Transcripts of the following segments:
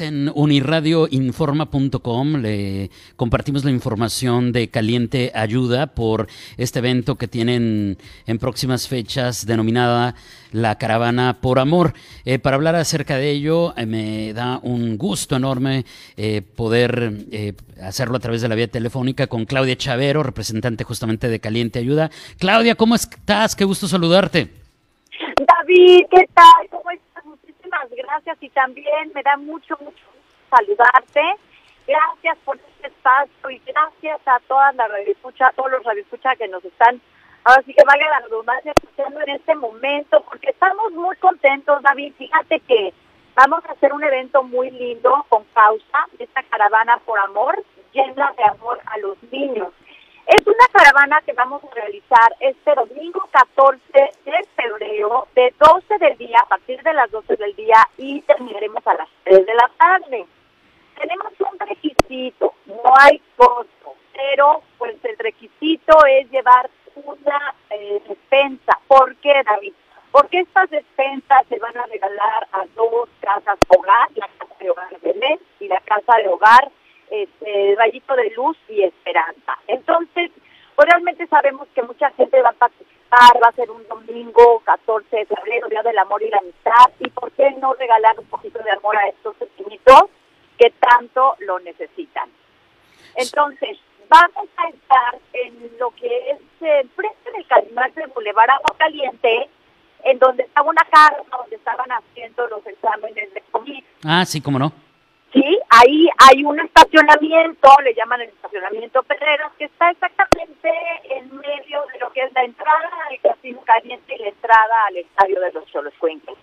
En unirradioinforma.com le compartimos la información de Caliente Ayuda por este evento que tienen en próximas fechas denominada La Caravana por Amor. Eh, para hablar acerca de ello, eh, me da un gusto enorme eh, poder hacerlo a través de la vía telefónica con Claudia Chavero, representante justamente de Caliente Ayuda. Claudia, ¿cómo estás? Qué gusto saludarte. David, ¿qué tal? Gracias y también me da mucho, mucho saludarte. Gracias por este espacio y gracias a todas las radioescuchas, a todos los radioescuchas que nos están, ahora sí que valga la redundancia, escuchando en este momento, porque estamos muy contentos, David. Fíjate que vamos a hacer un evento muy lindo con causa, esta caravana por amor, llena de amor a los niños. Es una caravana que vamos a realizar este domingo 14 de de 12 del día, a partir de las 12 del día y terminaremos a las 3 de la tarde. Tenemos un requisito, no hay costo, pero pues el requisito es llevar una eh, despensa. ¿Por qué, David? Porque estas despensas se van a regalar a dos casas hogar, la casa de hogar Belén y la casa de hogar este, Rayito de Luz y Esperanza. Entonces, pues realmente sabemos que mucha gente va a participar, va a ser un domingo 14 de febrero, Día del Amor y la Amistad, y por qué no regalar un poquito de amor a estos pequeñitos que tanto lo necesitan. Entonces, vamos a estar en lo que es el frente del Calimán del Boulevard Agua Caliente, en donde estaba una casa donde estaban haciendo los exámenes de COVID. Ah, sí, cómo no Sí, ahí hay un estacionamiento, le llaman el estacionamiento Pedreros, que está exactamente es la entrada al Casino Caliente y la entrada al Estadio de los Cholos Cuencos.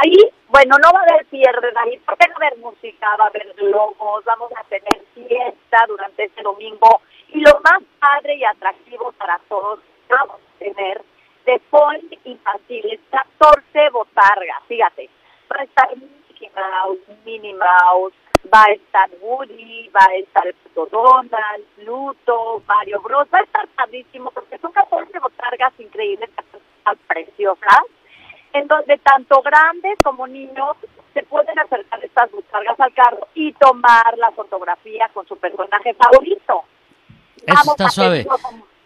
Ahí, bueno, no va a haber pierde, ahí va a haber música, va a haber globos, vamos a tener fiesta durante este domingo y lo más padre y atractivo para todos, vamos a tener de y infantiles 14 botargas, fíjate, va a estar Mouse, Minnie Mouse, va a estar Woody, va a estar el Donald, Pluto, Mario Bros. Va a estar padrísimo porque son 14 botargas increíbles, preciosas, en donde tanto grandes como niños se pueden acercar estas botargas al carro y tomar la fotografía con su personaje favorito. Eso está suave.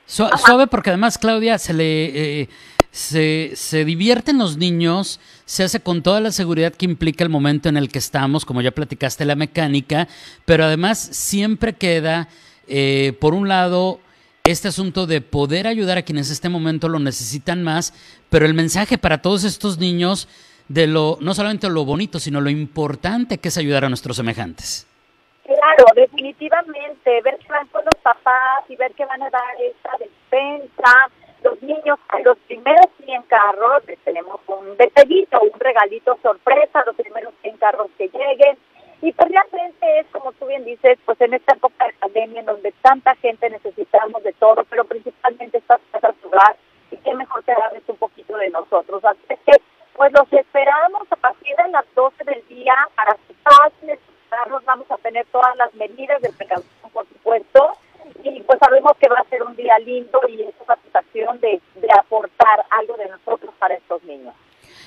Suave porque además, Claudia, se le... Eh, se, se divierten los niños, se hace con toda la seguridad que implica el momento en el que estamos, como ya platicaste la mecánica, pero además siempre queda, eh, por un lado, este asunto de poder ayudar a quienes este momento lo necesitan más, pero el mensaje para todos estos niños de lo, no solamente lo bonito, sino lo importante que es ayudar a nuestros semejantes. Claro, definitivamente, ver que van con los papás y ver que van a dar esta despensa, los niños, los primeros 100 carros les tenemos un detallito, un regalito sorpresa, los primeros 100 carros que lleguen. Y pues realmente es, como tú bien dices, pues en esta época de pandemia en donde tanta gente necesitamos de todo, pero principalmente estas casas hogar, y qué mejor que darles un poquito de nosotros. Así que, pues los esperamos a partir de las 12 del día para que pasen carros, vamos a tener todas las medidas de precaución, por supuesto, y pues sabemos que va a ser un día lindo y esa satisfacción de, de aportar algo de nosotros para estos niños.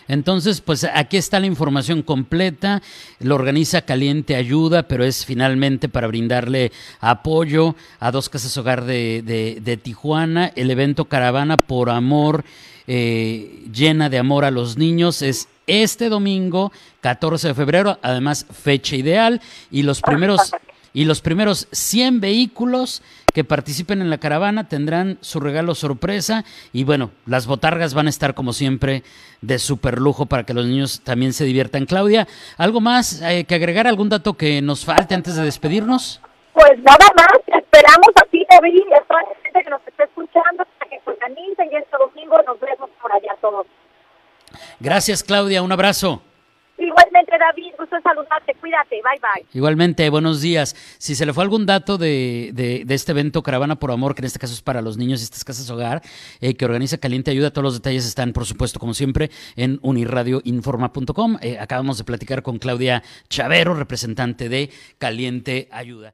Entonces, pues aquí está la información completa. Lo organiza Caliente Ayuda, pero es finalmente para brindarle apoyo a dos casas hogar de, de, Tijuana. El evento Caravana por Amor, eh, llena de amor a los niños, es este domingo, 14 de febrero, además fecha ideal. Y los primeros y los primeros 100 vehículos que participen en la caravana tendrán su regalo sorpresa y bueno, las botargas van a estar como siempre de super lujo para que los niños también se diviertan. Claudia, ¿algo más eh, que agregar? ¿Algún dato que nos falte antes de despedirnos? Pues nada más, esperamos a ti, David, y a toda la gente que nos esté escuchando para que se y este domingo nos todos. Gracias, Claudia, un abrazo. Igualmente, David, gusto saludarte. Cuídate. Bye, bye. Igualmente, buenos días. Si se le fue algún dato de, de, de este evento Caravana por Amor, que en este caso es para los niños y estas casas hogar, eh, que organiza Caliente Ayuda, todos los detalles están, por supuesto, como siempre, en unirradioinforma.com. Eh, acabamos de platicar con Claudia Chavero, representante de Caliente Ayuda.